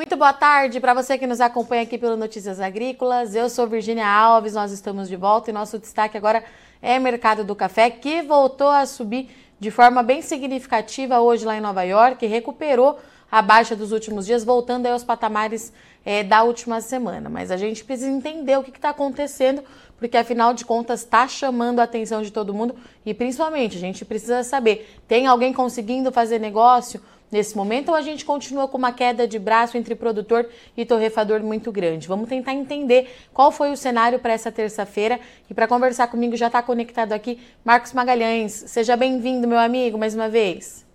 Muito boa tarde para você que nos acompanha aqui pelo Notícias Agrícolas. Eu sou Virginia Alves, nós estamos de volta e nosso destaque agora é mercado do café, que voltou a subir de forma bem significativa hoje lá em Nova York, recuperou a baixa dos últimos dias, voltando aos patamares é, da última semana. Mas a gente precisa entender o que está acontecendo, porque afinal de contas está chamando a atenção de todo mundo e principalmente a gente precisa saber: tem alguém conseguindo fazer negócio? Nesse momento ou a gente continua com uma queda de braço entre produtor e torrefador muito grande? Vamos tentar entender qual foi o cenário para essa terça-feira e para conversar comigo já está conectado aqui Marcos Magalhães. Seja bem-vindo, meu amigo, mais uma vez.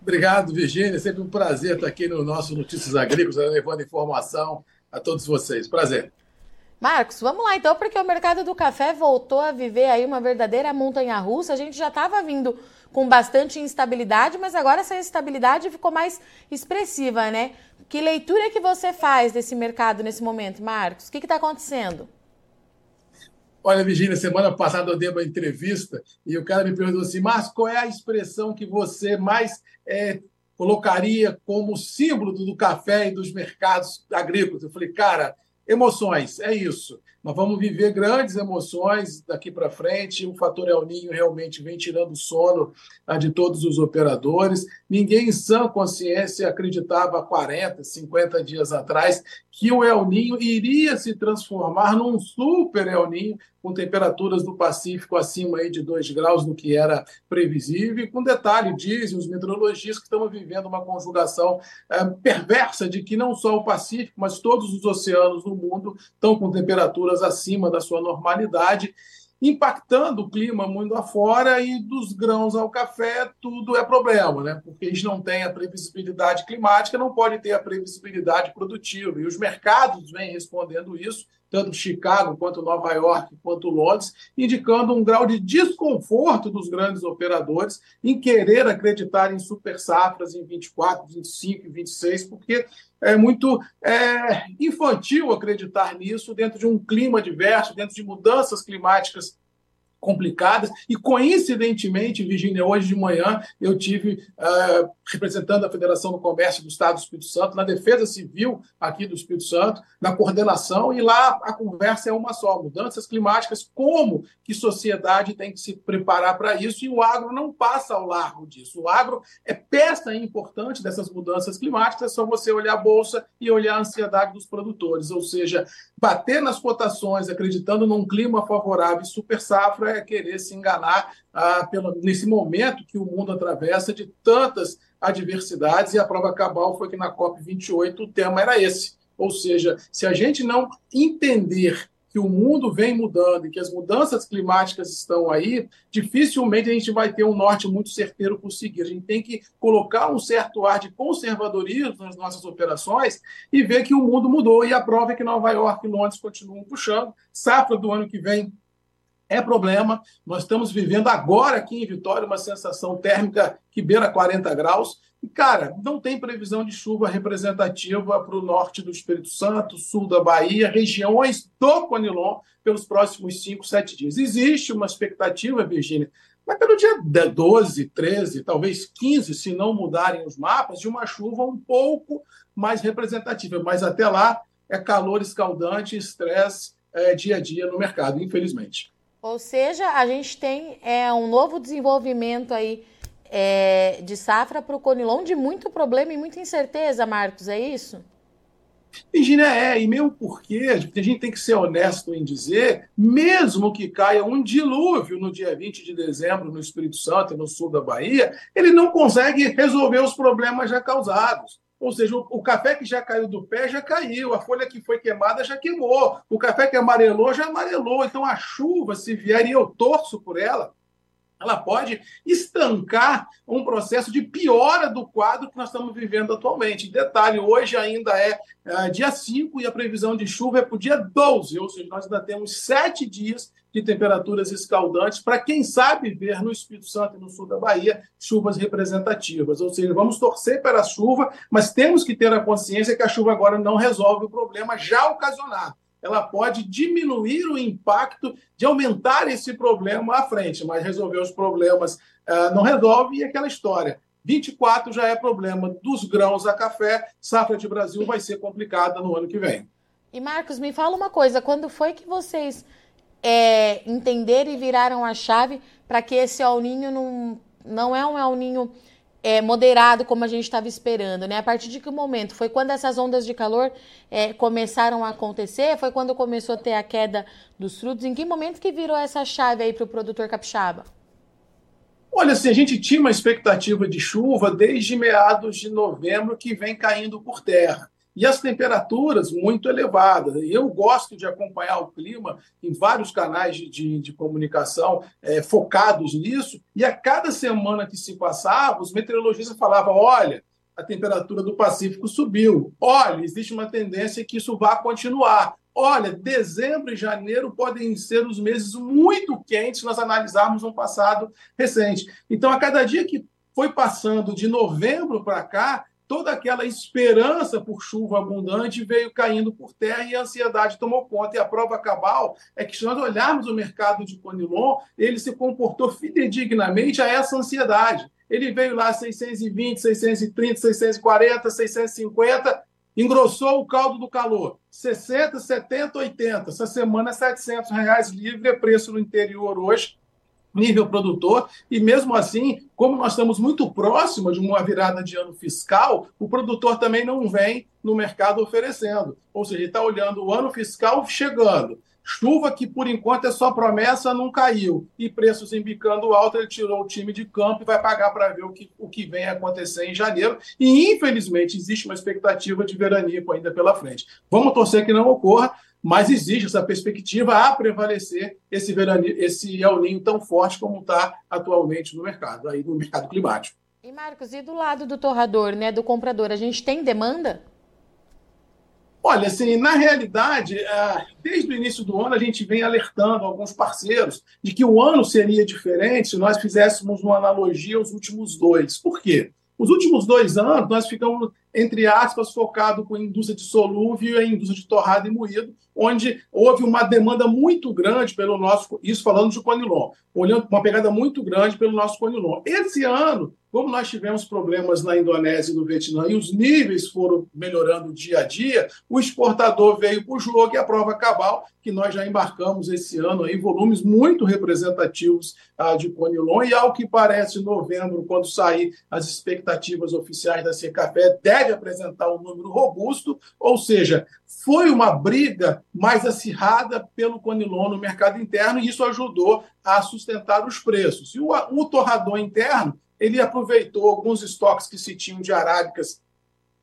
Obrigado, Virgínia. Sempre um prazer estar aqui no nosso Notícias Agrícolas, levando informação a todos vocês. Prazer. Marcos, vamos lá então, porque o mercado do café voltou a viver aí uma verdadeira montanha russa. A gente já estava vindo com bastante instabilidade, mas agora essa instabilidade ficou mais expressiva, né? Que leitura que você faz desse mercado nesse momento, Marcos? O que está acontecendo? Olha, Virginia, semana passada eu dei uma entrevista e o cara me perguntou assim, Marcos, qual é a expressão que você mais é, colocaria como símbolo do café e dos mercados agrícolas? Eu falei, cara, emoções, é isso. Nós vamos viver grandes emoções daqui para frente. O fator El Ninho realmente vem tirando o sono ah, de todos os operadores. Ninguém em sã consciência acreditava há 40, 50 dias atrás que o El Ninho iria se transformar num super El Ninho com temperaturas do Pacífico acima de 2 graus do que era previsível. E com detalhe, dizem os meteorologistas que estamos vivendo uma conjugação é, perversa de que não só o Pacífico, mas todos os oceanos do mundo estão com temperaturas acima da sua normalidade impactando o clima muito afora e dos grãos ao café tudo é problema, né? Porque gente não tem a previsibilidade climática, não pode ter a previsibilidade produtiva. E os mercados vêm respondendo isso, tanto Chicago quanto Nova York quanto Londres, indicando um grau de desconforto dos grandes operadores em querer acreditar em super safras em 24, 25 e 26, porque é muito é, infantil acreditar nisso dentro de um clima diverso, dentro de mudanças climáticas complicadas. E, coincidentemente, Virginia, hoje de manhã eu tive uh, representando a Federação do Comércio do Estado do Espírito Santo, na Defesa Civil aqui do Espírito Santo, na coordenação, e lá a conversa é uma só: mudanças climáticas, como que sociedade tem que se preparar para isso, e o agro não passa ao largo disso. O agro é peça importante dessas mudanças climáticas, é só você olhar a Bolsa e olhar a ansiedade dos produtores, ou seja, bater nas cotações acreditando num clima favorável e super safra é querer se enganar ah, pelo, nesse momento que o mundo atravessa de tantas adversidades, e a prova cabal foi que na COP28 o tema era esse. Ou seja, se a gente não entender que o mundo vem mudando e que as mudanças climáticas estão aí, dificilmente a gente vai ter um norte muito certeiro por seguir. A gente tem que colocar um certo ar de conservadorismo nas nossas operações e ver que o mundo mudou. E a prova é que Nova York e Londres continuam puxando. Safra do ano que vem é problema. Nós estamos vivendo agora aqui em Vitória uma sensação térmica que beira 40 graus. E, cara, não tem previsão de chuva representativa para o norte do Espírito Santo, sul da Bahia, regiões do Conilon, pelos próximos 5, 7 dias. Existe uma expectativa, Virgínia, mas pelo dia 12, 13, talvez 15, se não mudarem os mapas, de uma chuva um pouco mais representativa. Mas até lá é calor escaldante, estresse é, dia a dia no mercado, infelizmente. Ou seja, a gente tem é, um novo desenvolvimento aí é, de safra para o Conilon de muito problema e muita incerteza, Marcos, é isso? Virginia, é, e mesmo porque a gente tem que ser honesto em dizer, mesmo que caia um dilúvio no dia 20 de dezembro no Espírito Santo e no sul da Bahia, ele não consegue resolver os problemas já causados. Ou seja, o, café que já caiu do pé já caiu, a folha que foi queimada já queimou, o café que amarelou já amarelou. Então a chuva, se vier, e eu torço por ela, ela pode estancar um processo de piora do quadro que nós estamos vivendo atualmente. Detalhe, hoje ainda é, é dia 5 e a previsão de chuva é para o dia 12, ou seja, nós ainda temos sete dias de temperaturas escaldantes para quem sabe ver no Espírito Santo e no sul da Bahia chuvas representativas. Ou seja, vamos torcer para a chuva, mas temos que ter a consciência que a chuva agora não resolve o problema já ocasionado ela pode diminuir o impacto de aumentar esse problema à frente, mas resolver os problemas uh, não resolve e aquela história. 24 já é problema dos grãos a café, safra de Brasil vai ser complicada no ano que vem. E Marcos, me fala uma coisa, quando foi que vocês é, entenderam e viraram a chave para que esse El Ninho não, não é um El Ninho é, moderado como a gente estava esperando, né? A partir de que momento? Foi quando essas ondas de calor é, começaram a acontecer? Foi quando começou a ter a queda dos frutos? Em que momento que virou essa chave aí para o produtor capixaba? Olha, assim, a gente tinha uma expectativa de chuva desde meados de novembro que vem caindo por terra e as temperaturas muito elevadas. Eu gosto de acompanhar o clima em vários canais de, de, de comunicação é, focados nisso, e a cada semana que se passava, os meteorologistas falavam: olha, a temperatura do Pacífico subiu, olha, existe uma tendência que isso vai continuar. Olha, dezembro e janeiro podem ser os meses muito quentes se nós analisarmos um passado recente. Então, a cada dia que foi passando de novembro para cá, toda aquela esperança por chuva abundante veio caindo por terra e a ansiedade tomou conta. E a prova cabal é que, se nós olharmos o mercado de Conilon, ele se comportou fidedignamente a essa ansiedade. Ele veio lá 620, 630, 640, 650, engrossou o caldo do calor. 60, 70, 80. Essa semana é 700 reais livre, é preço no interior hoje nível produtor, e mesmo assim, como nós estamos muito próximos de uma virada de ano fiscal, o produtor também não vem no mercado oferecendo. Ou seja, ele está olhando o ano fiscal chegando. Chuva que por enquanto é só promessa, não caiu. E preços embicando alto, ele tirou o time de campo e vai pagar para ver o que, o que vem acontecer em janeiro. E infelizmente existe uma expectativa de veranico ainda pela frente. Vamos torcer que não ocorra, mas existe essa perspectiva a prevalecer esse, verani, esse El Ninho tão forte como está atualmente no mercado, aí no mercado climático. E Marcos, e do lado do torrador, né, do comprador, a gente tem demanda? Olha, assim, na realidade, é, desde o início do ano a gente vem alertando alguns parceiros de que o ano seria diferente se nós fizéssemos uma analogia aos últimos dois. Por quê? Os últimos dois anos nós ficamos entre aspas, focado com a indústria de solúvel e a indústria de torrado e moído, onde houve uma demanda muito grande pelo nosso, isso falando de Conilon, olhando uma pegada muito grande pelo nosso Conilon. Esse ano, como nós tivemos problemas na Indonésia e no Vietnã e os níveis foram melhorando dia a dia, o exportador veio para o jogo e a prova cabal, que nós já embarcamos esse ano em volumes muito representativos ah, de Conilon, e ao que parece, em novembro, quando sair as expectativas oficiais da Secafé, deve apresentar um número robusto, ou seja, foi uma briga mais acirrada pelo Conilon no mercado interno, e isso ajudou a sustentar os preços. E o, o torrador interno ele aproveitou alguns estoques que se tinham de arábicas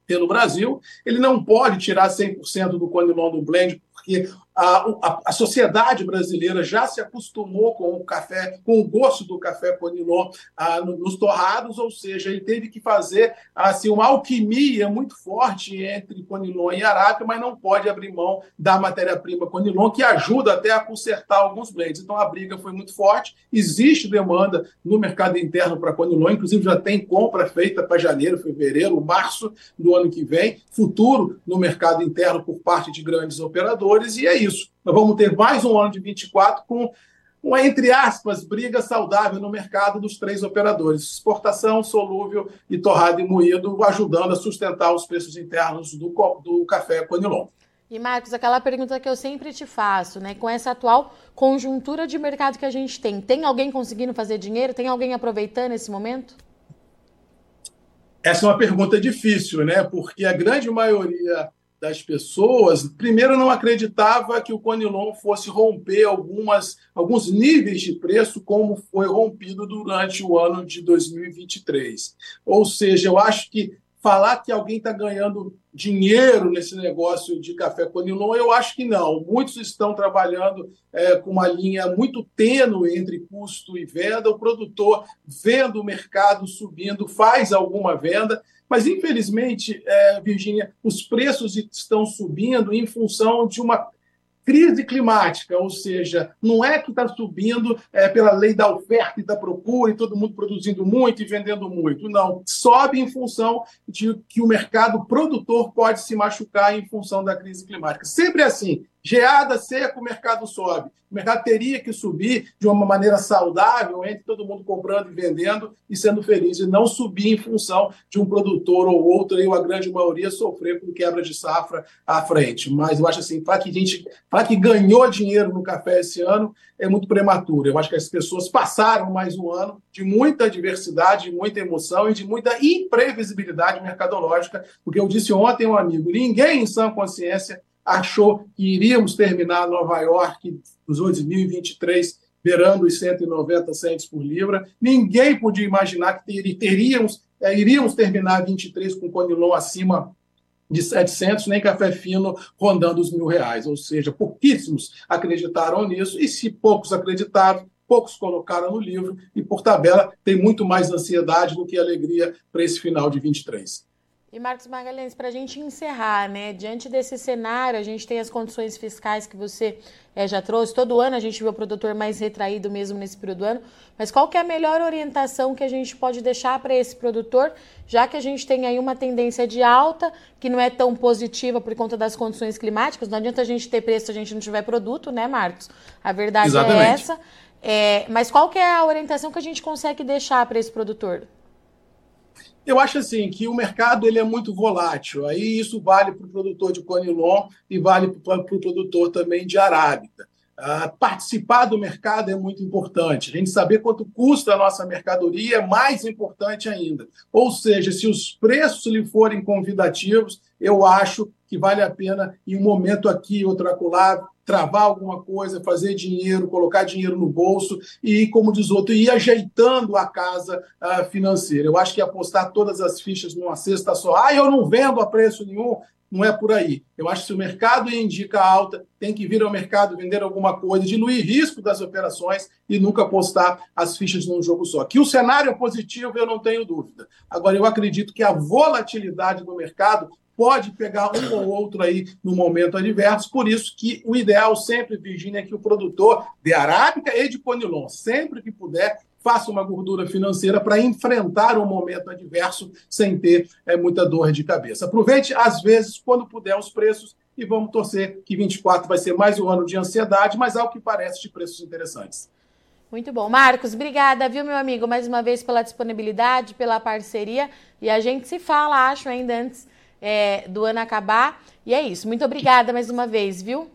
pelo Brasil. Ele não pode tirar 100% do Conilon do blend, porque a, a, a, sociedade brasileira já se acostumou com o café, com o gosto do café Conilon ah, nos torrados, ou seja, ele teve que fazer assim, uma alquimia muito forte entre Conilon e Arábica, mas não pode abrir mão da matéria-prima Conilon, que ajuda até a consertar alguns blends. Então a briga foi muito forte, existe demanda no mercado interno para Conilon, inclusive já tem compra feita para janeiro, fevereiro, março do ano que vem, futuro no mercado interno por parte de grandes operadores, e é isso isso. Nós vamos ter mais um ano de 24 com uma, entre aspas, briga saudável no mercado dos três operadores: exportação, solúvel e torrado e moído, ajudando a sustentar os preços internos do, do café Conilon. E Marcos, aquela pergunta que eu sempre te faço, né? Com essa atual conjuntura de mercado que a gente tem, tem alguém conseguindo fazer dinheiro? Tem alguém aproveitando esse momento? Essa é uma pergunta difícil, né? Porque a grande maioria das pessoas, primeiro não acreditava que o Conilon fosse romper algumas, alguns níveis de preço como foi rompido durante o ano de 2023. Ou seja, eu acho que falar que alguém está ganhando dinheiro nesse negócio de café Conilon, eu acho que não. Muitos estão trabalhando é, com uma linha muito tênue entre custo e venda. O produtor, vendo o mercado subindo, faz alguma venda, mas, infelizmente, é, Virginia, os preços estão subindo em função de uma crise climática, ou seja, não é que está subindo é, pela lei da oferta e da procura e todo mundo produzindo muito e vendendo muito. Não, sobe em função de que o mercado produtor pode se machucar em função da crise climática. Sempre assim, geada seca, o mercado sobe. O mercado teria que subir de uma maneira saudável, entre todo mundo comprando e vendendo e sendo feliz, e não subir em função de um produtor ou outro, e a grande maioria sofrer com quebra de safra à frente. Mas eu acho assim, para que a gente, para que ganhou dinheiro no café esse ano, é muito prematuro. Eu acho que as pessoas passaram mais um ano de muita diversidade, de muita emoção e de muita imprevisibilidade mercadológica, porque eu disse ontem um amigo, ninguém em sã consciência achou que iríamos terminar Nova York nos 2023 beirando os 190 centes por libra. Ninguém podia imaginar que teríamos, é, iríamos terminar 23 com Conilon acima de 700, nem café fino rondando os mil reais. Ou seja, pouquíssimos acreditaram nisso, e se poucos acreditaram, poucos colocaram no livro, e por tabela tem muito mais ansiedade do que alegria para esse final de 23. E Marcos Magalhães, para a gente encerrar, né? Diante desse cenário, a gente tem as condições fiscais que você é, já trouxe. Todo ano a gente vê o produtor mais retraído mesmo nesse período do ano. Mas qual que é a melhor orientação que a gente pode deixar para esse produtor, já que a gente tem aí uma tendência de alta, que não é tão positiva por conta das condições climáticas? Não adianta a gente ter preço se a gente não tiver produto, né, Marcos? A verdade é Exatamente. é essa. É, mas qual que é a orientação que a gente consegue deixar para esse produtor? Eu acho assim que o mercado ele é muito volátil. Aí isso vale para o produtor de conilon e vale para o produtor também de arábica. Uh, participar do mercado é muito importante. A gente saber quanto custa a nossa mercadoria é mais importante ainda. Ou seja, se os preços lhe forem convidativos, eu acho que vale a pena, em um momento aqui, outro acolá, travar alguma coisa, fazer dinheiro, colocar dinheiro no bolso e, como diz outro, ir ajeitando a casa uh, financeira. Eu acho que apostar todas as fichas numa cesta só, ah, eu não vendo a preço nenhum, não é por aí. Eu acho que se o mercado indica alta, tem que vir ao mercado vender alguma coisa, diluir risco das operações e nunca apostar as fichas num jogo só. Que o cenário é positivo, eu não tenho dúvida. Agora, eu acredito que a volatilidade do mercado pode pegar um ou outro aí no momento adverso, por isso que o ideal sempre, Virginia, é que o produtor de arábica e de conilon, sempre que puder, faça uma gordura financeira para enfrentar um momento adverso sem ter é, muita dor de cabeça. Aproveite, às vezes, quando puder, os preços e vamos torcer que 24 vai ser mais um ano de ansiedade, mas ao que parece de preços interessantes. Muito bom. Marcos, obrigada, viu, meu amigo, mais uma vez pela disponibilidade, pela parceria. E a gente se fala, acho, ainda antes é, do ano acabar. E é isso. Muito obrigada mais uma vez, viu?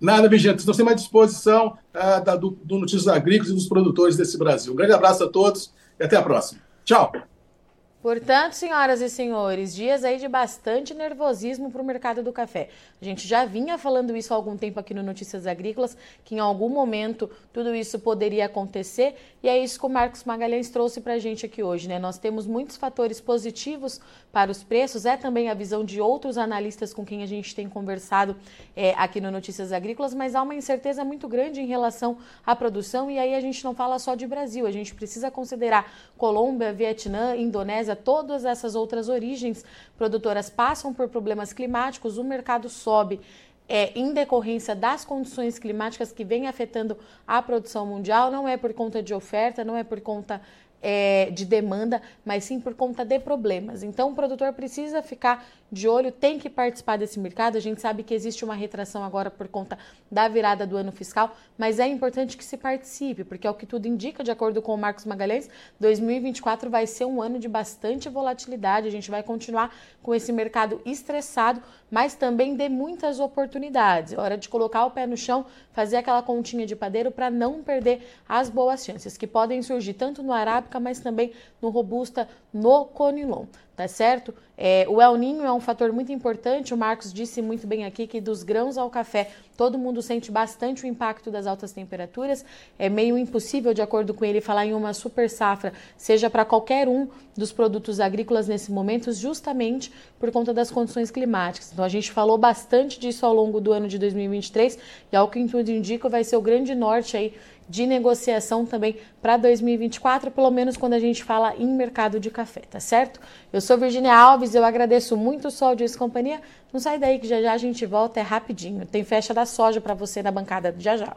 Nada, Vigente. Estou sempre à disposição uh, da, do, do Notícias Agrícolas e dos produtores desse Brasil. Um grande abraço a todos e até a próxima. Tchau. Portanto, senhoras e senhores, dias aí de bastante nervosismo para o mercado do café. A gente já vinha falando isso há algum tempo aqui no Notícias Agrícolas, que em algum momento tudo isso poderia acontecer, e é isso que o Marcos Magalhães trouxe para a gente aqui hoje. Né? Nós temos muitos fatores positivos para os preços, é também a visão de outros analistas com quem a gente tem conversado é, aqui no Notícias Agrícolas, mas há uma incerteza muito grande em relação à produção, e aí a gente não fala só de Brasil, a gente precisa considerar Colômbia, Vietnã, Indonésia, todas essas outras origens produtoras passam por problemas climáticos, o mercado sobe. É, em decorrência das condições climáticas que vem afetando a produção mundial, não é por conta de oferta, não é por conta é, de demanda, mas sim por conta de problemas. Então, o produtor precisa ficar de olho, tem que participar desse mercado. A gente sabe que existe uma retração agora por conta da virada do ano fiscal, mas é importante que se participe, porque é o que tudo indica, de acordo com o Marcos Magalhães, 2024 vai ser um ano de bastante volatilidade. A gente vai continuar com esse mercado estressado, mas também de muitas oportunidades. É hora de colocar o pé no chão, fazer aquela continha de padeiro para não perder as boas chances que podem surgir tanto no arábica, mas também no robusta, no conilon tá certo? É, o El Ninho é um fator muito importante, o Marcos disse muito bem aqui que dos grãos ao café todo mundo sente bastante o impacto das altas temperaturas, é meio impossível, de acordo com ele, falar em uma super safra, seja para qualquer um dos produtos agrícolas nesse momento, justamente por conta das condições climáticas. Então a gente falou bastante disso ao longo do ano de 2023 e ao que tudo indica vai ser o grande norte aí de negociação também para 2024, pelo menos quando a gente fala em mercado de café, tá certo? Eu sou Virginia Alves, eu agradeço muito o Sol de Companhia. Não sai daí que já já a gente volta, é rapidinho. Tem festa da soja para você na bancada já já.